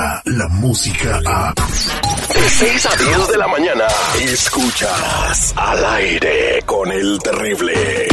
llega la música a... De 6 a 10 de la mañana, escuchas al aire con el terrible.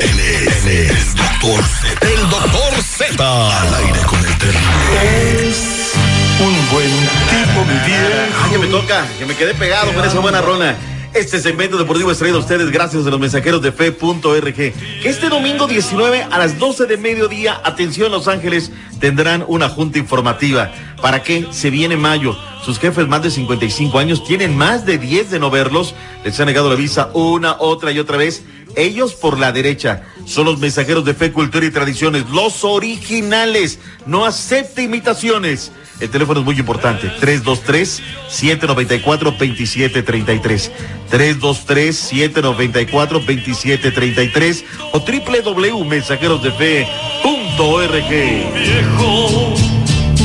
Él es, él es Doctor Z. El doctor Z. Al aire con el terrible. Es un buen tipo, mi viejo. Ah, que me toca, que me quedé pegado con esa buena rola. Este segmento deportivo es traído a ustedes gracias a los mensajeros de fe.org. Este domingo 19 a las 12 de mediodía, atención Los Ángeles, tendrán una junta informativa. ¿Para qué? Se viene mayo. Sus jefes más de 55 años tienen más de 10 de no verlos. Les han negado la visa una, otra y otra vez. Ellos por la derecha son los mensajeros de fe, cultura y tradiciones, los originales. No acepte imitaciones. El teléfono es muy importante. 323-794-2733. 323-794-2733 o www.mensajerosdefe.org. Viejo,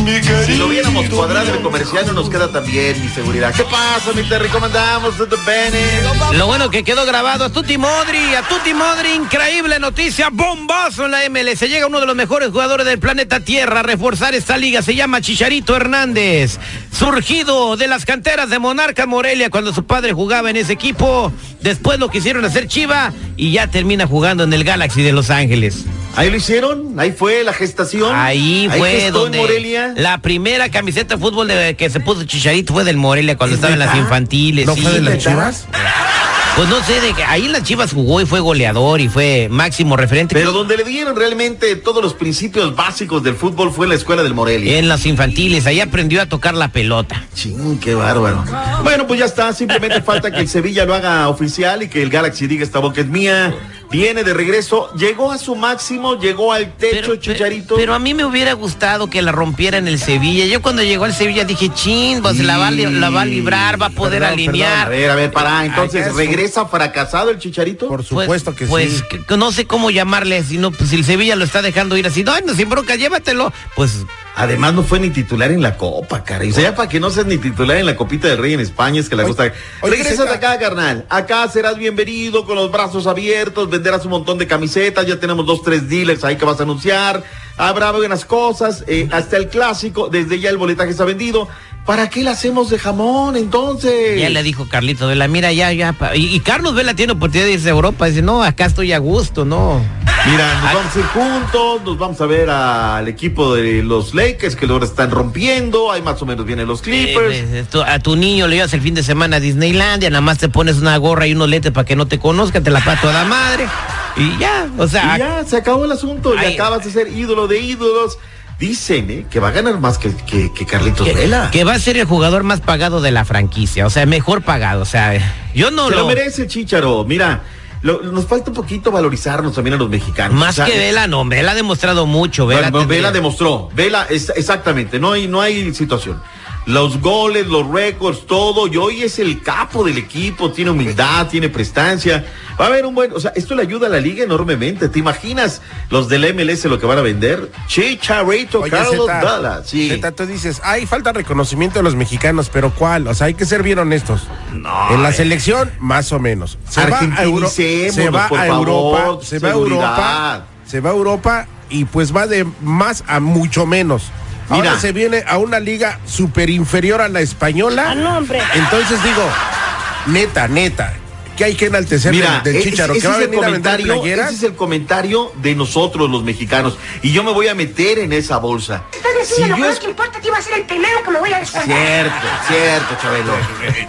mi querido. Si lo viéramos cuadrado el comercial no nos queda tan bien, mi seguridad. ¿Qué pasa, mi te recomendamos Bennett? Lo bueno que quedó grabado a Tuti Modri, a Tuti Modri, increíble noticia, bombazo en la MLS. Llega uno de los mejores jugadores del planeta Tierra a reforzar esta liga. Se llama Chicharito Hernández, surgido de las canteras de Monarca Morelia cuando su padre jugaba en ese equipo. Después lo quisieron hacer Chiva y ya termina jugando en el Galaxy de Los Ángeles. Ahí lo hicieron, ahí fue la gestación. Ahí fue donde en Morelia. la primera camiseta de fútbol de que se puso Chicharito fue del Morelia cuando estaba en las infantiles. ¿No sí. fue de las chivas? Pues no sé, de que ahí en las Chivas jugó y fue goleador y fue máximo referente. Pero donde le dieron realmente todos los principios básicos del fútbol fue en la escuela del Morelia. En las infantiles, ahí aprendió a tocar la pelota. Ching, qué bárbaro. Bueno, pues ya está. Simplemente falta que el Sevilla lo haga oficial y que el Galaxy diga esta boca es mía. Viene de regreso. Llegó a su máximo, llegó al techo, Chicharito. pero a mí me hubiera gustado que la rompiera en el Sevilla. Yo cuando llegó al Sevilla dije, chin, pues la, va, a li- la va a librar, va a poder Perdón, a alinear. ver, a ver, pará. Entonces, Ay. ¿regresa fracasado el Chicharito? Por Pues- supuesto que pues, sí. que- que no sé cómo llamarle, si no, pues si el Sevilla lo está dejando ir así, no, no, sin bronca, llévatelo. Pues Además, no fue ni titular en la Copa, cara. Y o sea, ya para que no seas ni titular en la Copita del Rey en España, es que le Oye, gusta. oye, Regresas Zeta. acá, carnal. Acá serás bienvenido con los brazos abiertos, venderás un montón de camisetas, ya tenemos dos, tres dealers ahí que vas a anunciar. Habrá buenas cosas, eh, hasta el clásico, desde ya el boletaje está vendido. ¿Para qué le hacemos de jamón entonces? ya le dijo Carlito Vela, mira, ya, ya. Y, y Carlos Vela tiene oportunidad de irse a Europa, dice, no, acá estoy a gusto, no. Mira, nos Ay. vamos a ir juntos, nos vamos a ver al equipo de los Lakers que ahora están rompiendo, ahí más o menos vienen los Clippers. Eh, tú- a tu niño le llevas el fin de semana a Disneylandia, nada más te pones una gorra y unos lentes para que no te conozca, te la pato a la madre. Y ya, o sea, Y ya, se acabó el asunto. Y acabas de ser ídolo de ídolos. Dicen ¿eh? que va a ganar más que, que, que Carlitos que, Vela. que va a ser el jugador más pagado de la franquicia, o sea, mejor pagado, o sea, yo no Se lo... lo merece, Chicharo. Mira, lo- nos falta un poquito valorizarnos también a los mexicanos. Más que Vela, no, Vela ha demostrado mucho, Vela. Vela, demostró. Vela, es- exactamente. No hay, no hay situación. Los goles, los récords, todo. Y hoy es el capo del equipo. Tiene humildad, tiene prestancia. Va a haber un buen. O sea, esto le ayuda a la liga enormemente. ¿Te imaginas los del MLS lo que van a vender? Chicharito, Oye, Carlos Zeta, Vela. Sí. Zeta, tú dices, ay, falta reconocimiento de los mexicanos, pero ¿cuál? O sea, hay que ser bien honestos. No, en la eh. selección, más o menos. Se va a, Euro- Argentinicémonos, se va por a favor, Europa, se va a. Europa, se va a Europa y pues va de más a mucho menos. Ahora Mira. se viene a una liga súper inferior a la española. Entonces digo, neta, neta, que hay que enaltecer Mira, del, del ese- Chicharo, ese que va a es el venir a vender ese es el comentario de nosotros los mexicanos y yo me voy a meter en esa bolsa. Estás Si diciendo lo yo que es- no te importa, que iba a ser el primero que me voy a descontar. Cierto, cierto, Chabelo.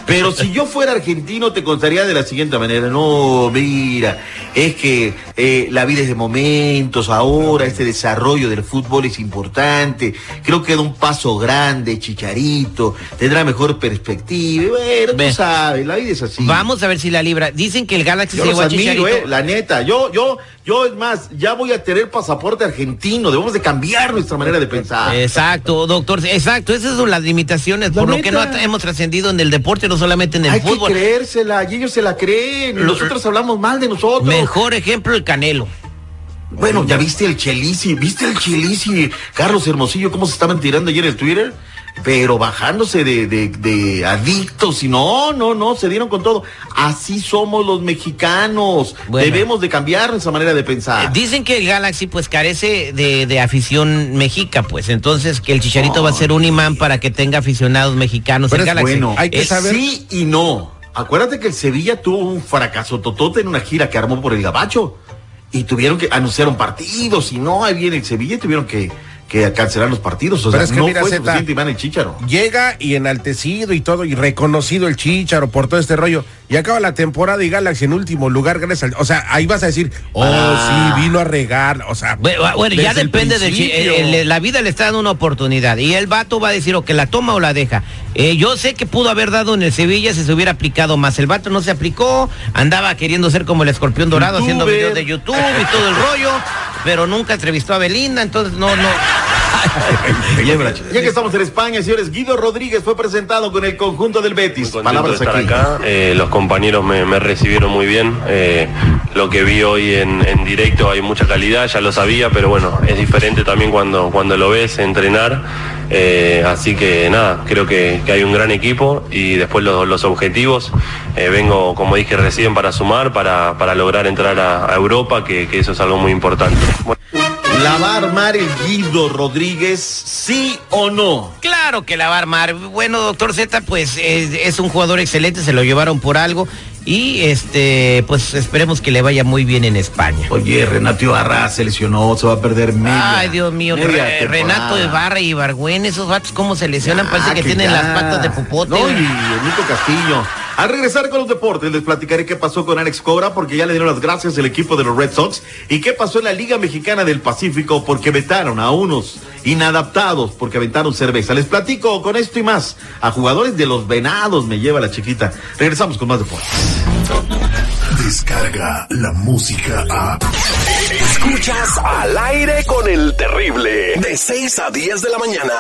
Pero si yo fuera argentino, te contaría de la siguiente manera. No, mira, es que eh, la vida es de momentos, ahora este desarrollo del fútbol es importante. Creo que da un paso grande, Chicharito, tendrá mejor perspectiva. Bueno, Ve. tú sabes, la vida es así. Vamos a ver si la libra. Dicen que el Galaxy Yo se llevó a Chicharito. eh, la neta. Yo, yo, yo, es más, ya voy a tener pasaporte argentino. Debemos de cambiar nuestra manera de pensar. Exacto, doctor. Exacto, esas son las limitaciones La por lo que no hemos trascendido en el deporte, no solamente en el Hay fútbol. que creérsela, y ellos se la creen. y nosotros hablamos mal de nosotros. Mejor ejemplo el Canelo. Bueno, ya viste el Chelisi, viste el Chelisi, Carlos Hermosillo, cómo se estaban tirando ayer en el Twitter. pero bajándose de, de, de adictos y no, no, no, se dieron con todo. Así somos los mexicanos. Bueno. Debemos de cambiar nuestra manera de Eh, pensar. Dicen que el Galaxy pues carece de, de afición mexica, pues entonces que el Chicharito va a ser un imán para que tenga aficionados mexicanos Pero el es Galaxy. bueno. Hay que Es- saber- Sí y no. Acuérdate que el Sevilla tuvo un fracaso totote en una gira que armó por el Gabacho. Y tuvieron que anunciaron partidos y no, ahí viene el Sevilla y tuvieron que, que cancelar los partidos. O Pero sea, es que no mira, fue Zeta, suficiente Iván el Chícharo. Llega y enaltecido y todo, y reconocido el Chícharo por todo este rollo. Y acaba la temporada y Galaxy en último lugar, gracias al- O sea, ahí vas a decir, oh, Ah. sí, vino a regar. O sea, Bueno, bueno, ya el depende de principio. eh, la vida le está dando una oportunidad y el vato va a decir o que la toma o la deja. Eh, yo sé que pudo haber dado en el Sevilla si se hubiera aplicado más. El vato no se aplicó, andaba queriendo ser como el escorpión dorado haciendo videos de YouTube y todo el rollo, pero nunca entrevistó a Belinda, entonces no, no. Ya que estamos en España, señores, Guido Rodríguez fue presentado con el conjunto del Betis. Palabras de estar aquí. acá. Eh, los compañeros me, me recibieron muy bien. Eh, lo que vi hoy en, en directo hay mucha calidad, ya lo sabía, pero bueno, es diferente también cuando, cuando lo ves entrenar. Eh, así que nada, creo que, que hay un gran equipo y después los, los objetivos. Vengo, como dije recién, para sumar, para, para lograr entrar a, a Europa, que, que eso es algo muy importante. Bueno, ¿La va a armar el Guido Rodríguez, sí o no? Claro que la va a armar. Bueno, doctor Z, pues es, es un jugador excelente, se lo llevaron por algo y este, pues esperemos que le vaya muy bien en España. Oye, Renato Ibarra se lesionó, se va a perder media. Ay, Dios mío, Re-. Renato Ibarra y Ibargüen, esos vatos cómo se lesionan, Ah, parece que, tienen ya. las patas de popote. No, y el Nico Castillo. Al regresar con los deportes, les platicaré qué pasó con Alex Cobra, porque ya le dieron las gracias al equipo de los Red Sox, y qué pasó en la Liga Mexicana del Pacífico, porque vetaron a unos inadaptados, porque aventaron cerveza. Les platico con esto y más. A jugadores de los venados me lleva la chiquita. Regresamos con más deportes. Descarga la música a. Escuchas al aire con el terrible. De 6 a 10 de la mañana.